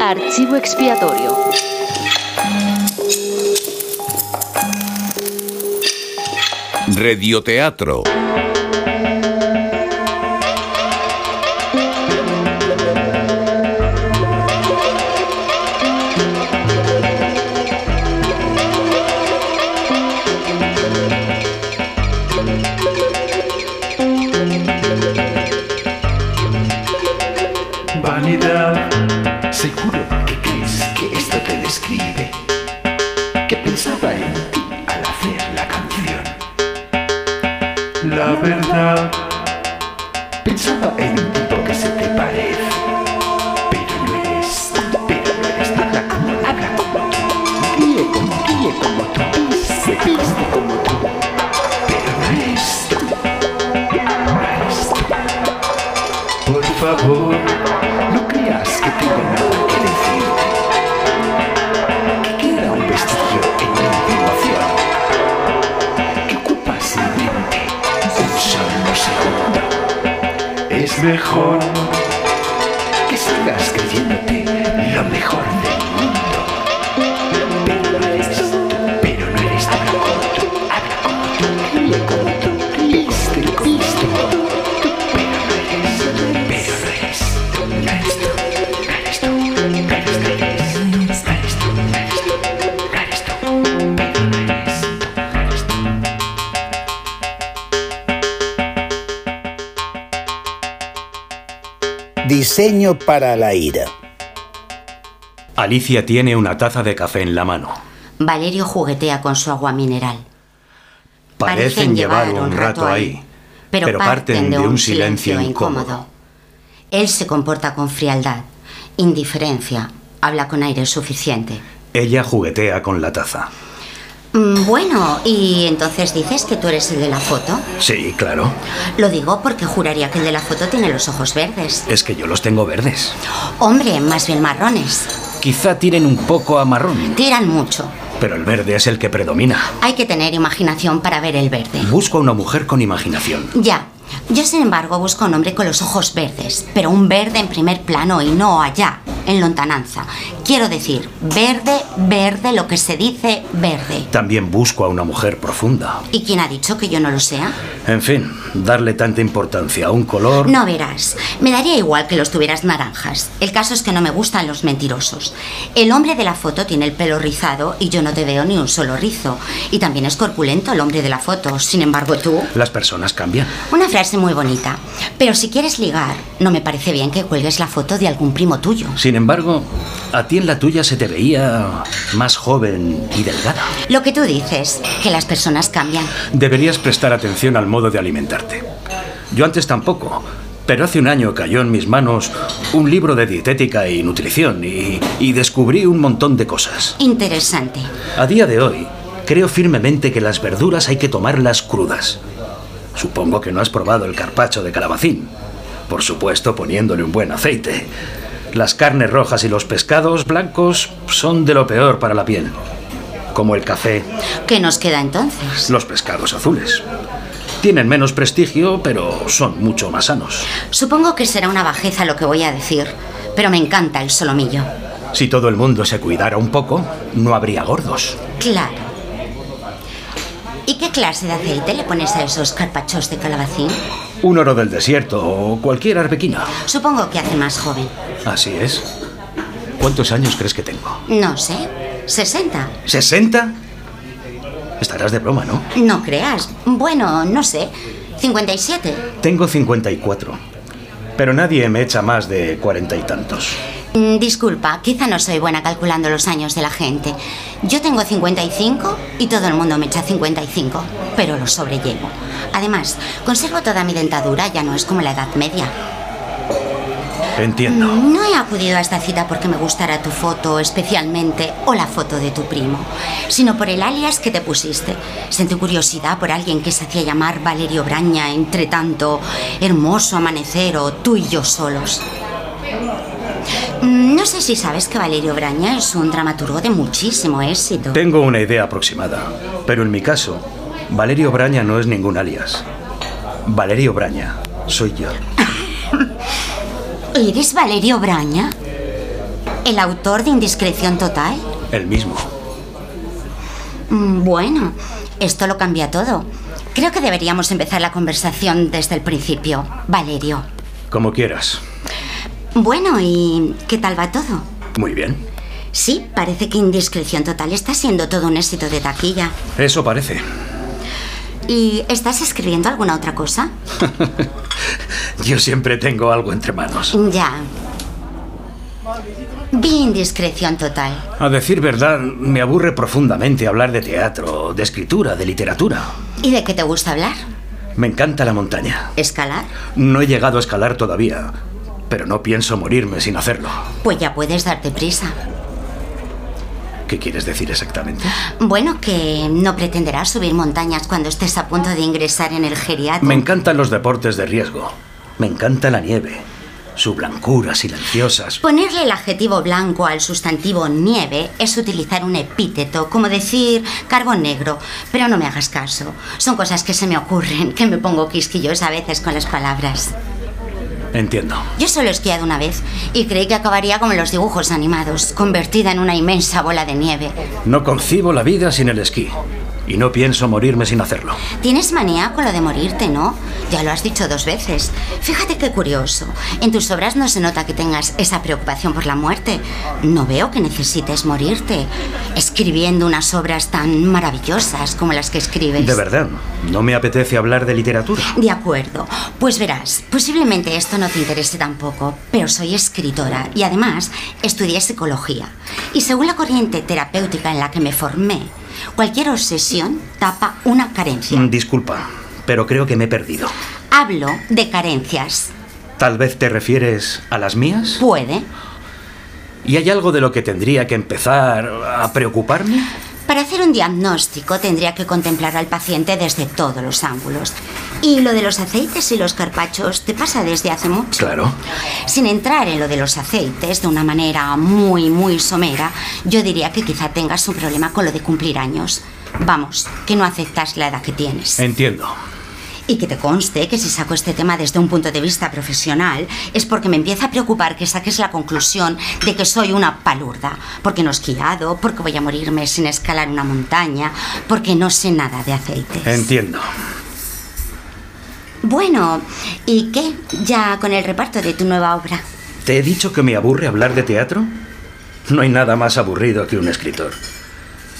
Archivo expiatorio. Radioteatro. La verdad, pensaba en un tipo que se te parece. Pero no eres, pero no eres. Habla como, habla como tú. Ríe como, ríe como tú. Se viste como tú. Pero no eres tú. No eres tú. Por favor, mejor. Que sigas creyéndote Diseño para la ira. Alicia tiene una taza de café en la mano. Valerio juguetea con su agua mineral. Parecen llevar un rato ahí, pero parten de un silencio incómodo. Él se comporta con frialdad, indiferencia, habla con aire suficiente. Ella juguetea con la taza. Mm, Bueno, ¿y entonces dices que tú eres el de la foto? Sí, claro. Lo digo porque juraría que el de la foto tiene los ojos verdes. Es que yo los tengo verdes. Hombre, más bien marrones. Quizá tiren un poco a marrón, Tiran mucho. pero el verde es el que predomina. Hay que tener imaginación para ver el verde. Busco a una mujer con imaginación. Ya. Yo, sin embargo, busco un hombre con los ojos verdes, pero un verde en primer plano y no allá, en lontananza. Quiero decir, verde, verde, lo que se dice verde. También busco a una mujer profunda. ¿Y quién ha dicho que yo no lo sea? En fin, darle tanta importancia a un color... No verás, me daría igual que los tuvieras naranjas. El caso es que no me gustan los mentirosos. El hombre de la foto tiene el pelo rizado y yo no te veo ni un solo rizo. Y también es corpulento el hombre de la foto. Sin embargo, tú... Las personas cambian. Una frase muy bonita. Pero si quieres ligar, no me parece bien que cuelgues la foto de algún primo tuyo. Sin embargo, a ti en la tuya se te veía más joven y delgada. Lo que tú dices, que las personas cambian. Deberías prestar atención al modo de alimentarte. Yo antes tampoco, pero hace un año cayó en mis manos un libro de dietética y nutrición y, y descubrí un montón de cosas. Interesante. A día de hoy, creo firmemente que las verduras hay que tomarlas crudas. Supongo que no has probado el carpacho de calabacín. Por supuesto, poniéndole un buen aceite. Las carnes rojas y los pescados blancos son de lo peor para la piel. Como el café, ¿Qué nos queda entonces? los pescados azules. Tienen menos prestigio, pero son mucho más sanos. Supongo que será una bajeza lo que voy a decir, pero me encanta el solomillo. Si todo el mundo se cuidara un poco, no habría gordos. Claro. ¿Y qué clase de aceite le pones a esos carpachos de calabacín? Un oro del desierto o cualquier arbequina. Supongo que hace más joven. Así es. ¿Cuántos años crees que tengo? No sé. ¿60? ¿60? Estarás de broma, ¿no? No creas. Bueno, no sé. ¿57? Tengo 54. Pero nadie me echa más de cuarenta y tantos. Mm, Disculpa, quizá no soy buena calculando los años de la gente. Yo tengo 55 y todo el mundo me echa 55, pero lo sobrellevo. Además, conservo toda mi dentadura, ya no es como la Edad Media. Entiendo. No he acudido a esta cita porque me gustara tu foto especialmente o la foto de tu primo, sino por el alias que te pusiste. Sentí curiosidad por alguien que se hacía llamar Valerio Braña, entre tanto hermoso amanecer o tú y yo solos. Mm, No sé si sabes que Valerio Braña es un dramaturgo de muchísimo éxito. Tengo una idea aproximada. Pero en mi caso, Valerio Braña no es ningún alias. Valerio Braña soy yo. ¿Eres Valerio Braña? ¿El autor de Indiscreción Total? El mismo. Mm, Bueno, esto lo cambia todo. Creo que deberíamos empezar la conversación desde el principio. Valerio. Como quieras. Bueno, ¿y qué tal va todo? Muy bien. Sí, parece que Indiscreción Total está siendo todo un éxito de taquilla. Eso parece. ¿Y estás escribiendo alguna otra cosa? Yo siempre tengo algo entre manos. Ya. Vi Indiscreción Total. A decir verdad, me aburre profundamente hablar de teatro, de escritura, de literatura. ¿Y de qué te gusta hablar? Me encanta la montaña. ¿Escalar? No he llegado a escalar todavía, pero no pienso morirme sin hacerlo. Pues ya puedes darte prisa. ¿Qué quieres decir exactamente? Bueno, que no pretenderás subir montañas cuando estés a punto de ingresar en el geriatra. Me encantan los deportes de riesgo. Me encanta la nieve. Su blancura silenciosas. Ponerle el adjetivo blanco al sustantivo nieve es utilizar un epíteto, como decir carbón negro. Pero no me hagas caso. Son cosas que se me ocurren, que me pongo quisquillosa a veces con las palabras. Entiendo. Yo solo he esquiado una vez y creí que acabaría como los dibujos animados, convertida en una inmensa bola de nieve. No concibo la vida sin el esquí. Y no pienso morirme sin hacerlo. Tienes manía con lo de morirte, ¿no? Ya lo has dicho dos veces. Fíjate qué curioso. En tus obras no se nota que tengas esa preocupación por la muerte. No veo que necesites morirte. Escribiendo unas obras tan maravillosas como las que escribes. De verdad, no me apetece hablar de literatura. De acuerdo. Pues verás, posiblemente esto no te interese tampoco, pero soy escritora y además estudié psicología. Y según la corriente terapéutica en la que me formé, cualquier obsesión tapa una carencia. Mm, Disculpa, pero creo que me he perdido. Hablo de carencias. Tal vez te refieres a las mías. Puede. ¿Y hay algo de lo que tendría que empezar a preocuparme? Para hacer un diagnóstico tendría que contemplar al paciente desde todos los ángulos. Y lo de los aceites y los carpachos te pasa desde hace mucho. Claro. Sin entrar en lo de los aceites de una manera muy, muy somera, yo diría que quizá tengas un problema con lo de cumplir años. Vamos, que no aceptas la edad que tienes. Entiendo. Y que te conste que si saco este tema desde un punto de vista profesional es porque me empieza a preocupar que saques la conclusión de que soy una palurda, porque no he esquiado, porque voy a morirme sin escalar una montaña, porque no sé nada de aceites. Entiendo. Bueno, ¿y qué? Ya con el reparto de tu nueva obra. ¿Te he dicho que me aburre hablar de teatro? No hay nada más aburrido que un escritor.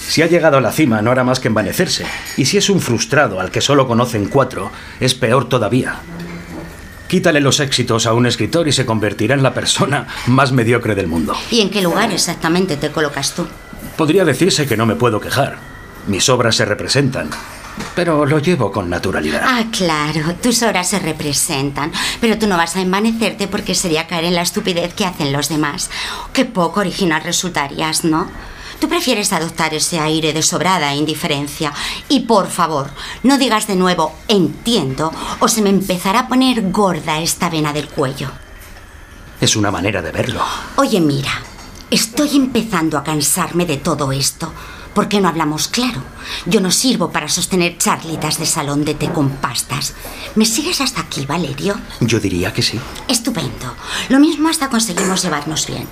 Si ha llegado a la cima no hará más que envanecerse. Y si es un frustrado al que solo conocen cuatro, es peor todavía. Quítale los éxitos a un escritor y se convertirá en la persona más mediocre del mundo. ¿Y en qué lugar exactamente te colocas tú? Podría decirse que no me puedo quejar. Mis obras se representan. Pero lo llevo con naturalidad. Ah, claro, tus obras se representan, pero tú no vas a envanecerte porque sería caer en la estupidez que hacen los demás. Qué poco original resultarías, ¿no? Tú prefieres adoptar ese aire de sobrada indiferencia. Y por favor, no digas de nuevo entiendo o se me empezará a poner gorda esta vena del cuello. Es una manera de verlo. Oye, mira, estoy empezando a cansarme de todo esto. ¿Por qué no hablamos claro? Yo no sirvo para sostener charlitas de salón de té con pastas. ¿Me sigues hasta aquí, Valerio? Yo diría que sí. Estupendo. Lo mismo hasta conseguimos llevarnos bien.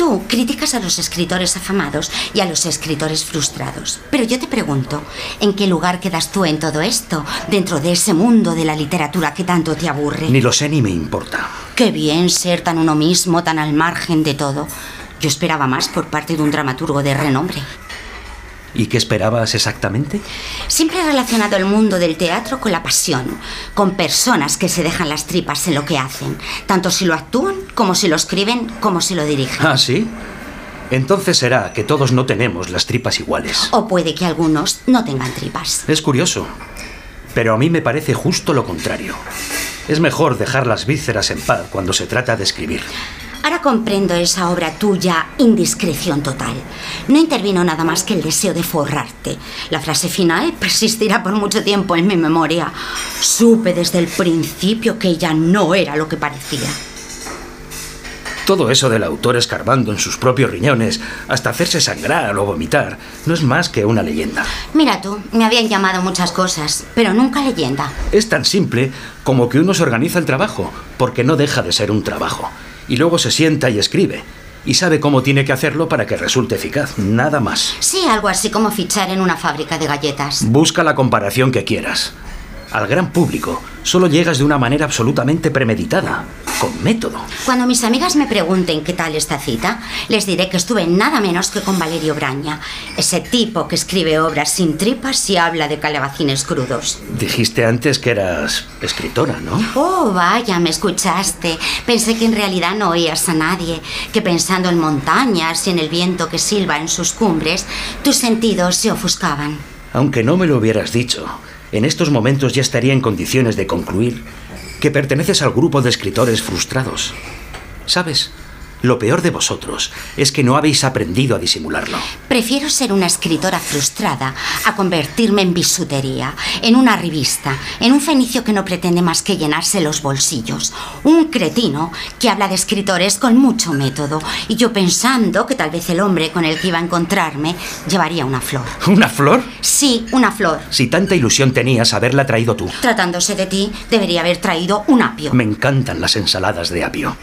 Tú criticas a los escritores afamados y a los escritores frustrados. Pero yo te pregunto, ¿en qué lugar quedas tú en todo esto? Dentro de ese mundo de la literatura que tanto te aburre. Ni lo sé ni me importa. Qué bien ser tan uno mismo, tan al margen de todo. Yo esperaba más por parte de un dramaturgo de renombre. ¿Y qué esperabas exactamente? Siempre he relacionado el mundo del teatro con la pasión, con personas que se dejan las tripas en lo que hacen, tanto si lo actúan, como si lo escriben, como si lo dirigen. ¿Ah, sí? Entonces será que todos no tenemos las tripas iguales. O puede que algunos no tengan tripas. Es curioso, pero a mí me parece justo lo contrario. Es mejor dejar las vísceras en paz cuando se trata de escribir. Ahora comprendo esa obra tuya, indiscreción total. No intervino nada más que el deseo de forrarte. La frase final persistirá por mucho tiempo en mi memoria. Supe desde el principio que ella no era lo que parecía. Todo eso del autor escarbando en sus propios riñones hasta hacerse sangrar o vomitar no es más que una leyenda. Mira tú, me habían llamado muchas cosas, pero nunca leyenda. Es tan simple como que uno se organiza el trabajo, porque no deja de ser un trabajo. Y luego se sienta y escribe. y sabe cómo tiene que hacerlo para que resulte eficaz. Nada más. Sí, algo así como fichar en una fábrica de galletas. Busca la comparación que quieras. Al gran público solo llegas de una manera absolutamente premeditada, con método. Cuando mis amigas me pregunten qué tal esta cita, les diré que estuve nada menos que con Valerio Braña, ese tipo que escribe obras sin tripas y habla de calabacines crudos. Dijiste antes que eras escritora, ¿no? Oh, vaya, me escuchaste. Pensé que en realidad no oías a nadie, que pensando en montañas y en el viento que silba en sus cumbres, tus sentidos se ofuscaban. Aunque no me lo hubieras dicho, en estos momentos ya estaría en condiciones de concluir que perteneces al grupo de escritores frustrados. ¿Sabes? Lo peor de vosotros es que no habéis aprendido a disimularlo. Prefiero ser una escritora frustrada a convertirme en bisutería, en una revista, en un fenicio que no pretende más que llenarse los bolsillos. Un cretino que habla de escritores con mucho método. Y yo pensando que tal vez el hombre con el que iba a encontrarme llevaría una flor. ¿Una flor? Sí, una flor. Si tanta ilusión tenías haberla traído tú. Tratándose de ti, debería haber traído un apio. Me encantan las ensaladas de apio.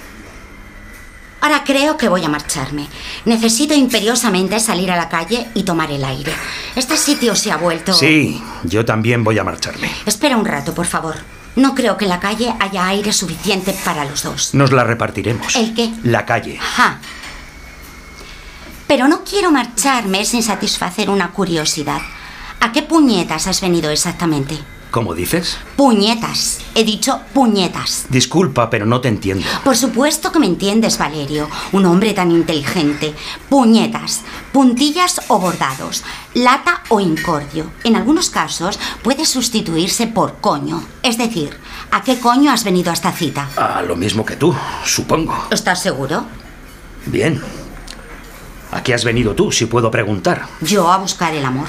Ahora creo que voy a marcharme. Necesito imperiosamente salir a la calle y tomar el aire. Este sitio se ha vuelto... Sí, yo también voy a marcharme. Espera un rato, por favor. No creo que en la calle haya aire suficiente para los dos. Nos la repartiremos. ¿El qué? La calle. Ajá. Pero no quiero marcharme sin satisfacer una curiosidad. ¿A qué puñetas has venido exactamente? ¿Cómo dices? Puñetas. He dicho puñetas. Disculpa, pero no te entiendo. Por supuesto que me entiendes, Valerio. Un hombre tan inteligente. Puñetas. Puntillas o bordados. Lata o incordio. En algunos casos puede sustituirse por coño. Es decir, ¿a qué coño has venido a esta cita? A lo mismo que tú, supongo. ¿Estás seguro? Bien. ¿A qué has venido tú, si puedo preguntar? Yo a buscar el amor.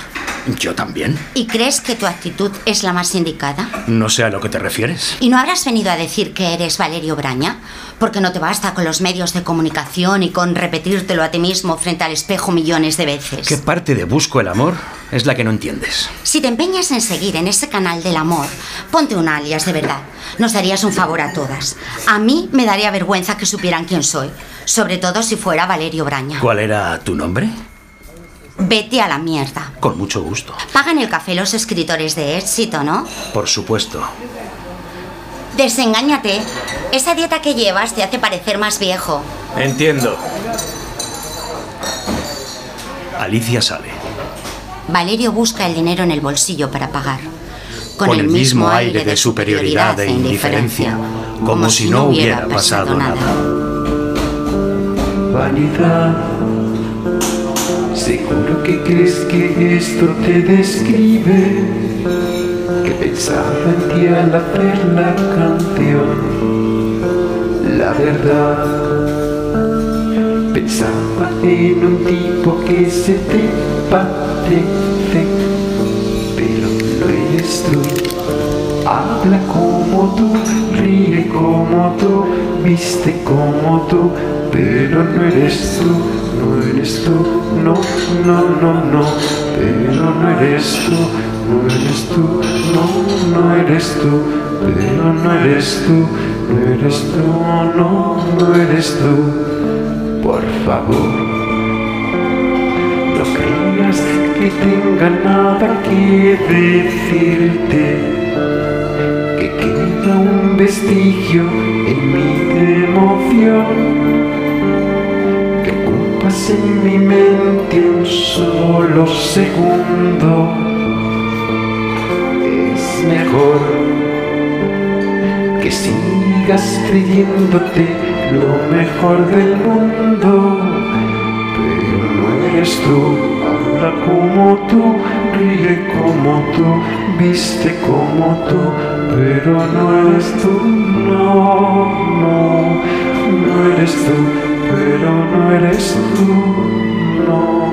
Yo también. ¿Y crees que tu actitud es la más indicada? No sé a lo que te refieres. ¿Y no habrás venido a decir que eres Valerio Braña? Porque no te basta con los medios de comunicación y con repetírtelo a ti mismo frente al espejo millones de veces. ¿Qué parte de Busco el Amor es la que no entiendes? Si te empeñas en seguir en ese canal del amor, ponte un alias de verdad. Nos darías un favor a todas. A mí me daría vergüenza que supieran quién soy. Sobre todo si fuera Valerio Braña. ¿Cuál era tu nombre? Vete a la mierda. Con mucho gusto. Pagan el café los escritores de éxito, ¿no? Por supuesto. Desengáñate. Esa dieta que llevas te hace parecer más viejo. Entiendo. Alicia sale. Valerio busca el dinero en el bolsillo para pagar. Con, el, mismo aire de superioridad e indiferencia, como si no hubiera pasado nada. Vanidad, que crees que esto te describe, que pensaba en ti al hacer la canción. La verdad, pensaba en un tipo que se te parece, pero no eres tú. Habla como tú, ríe como tú, viste como tú, pero no eres tú, no eres tú, no, no, no, no, pero no eres tú, no eres tú, no, no eres tú, pero no eres tú, no eres tú, no, no eres tú, por favor. No creas que tenga nada que decirte que queda un vestigio en mi emoción en mi mente un solo segundo. Es mejor que sigas creyéndote lo mejor del mundo pero no eres tú. Habla como tú ríe como tú viste como tú pero no eres tú, no, no, no eres tú, pero no eres tú, no,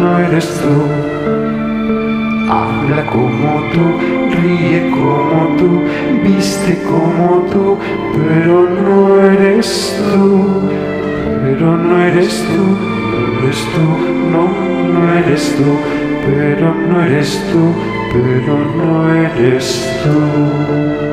no eres tú. Habla como tú, ríe como tú, viste como tú, pero no eres tú, pero no eres tú, no eres tú, no, no eres tú, pero no eres tú pero no eres tú.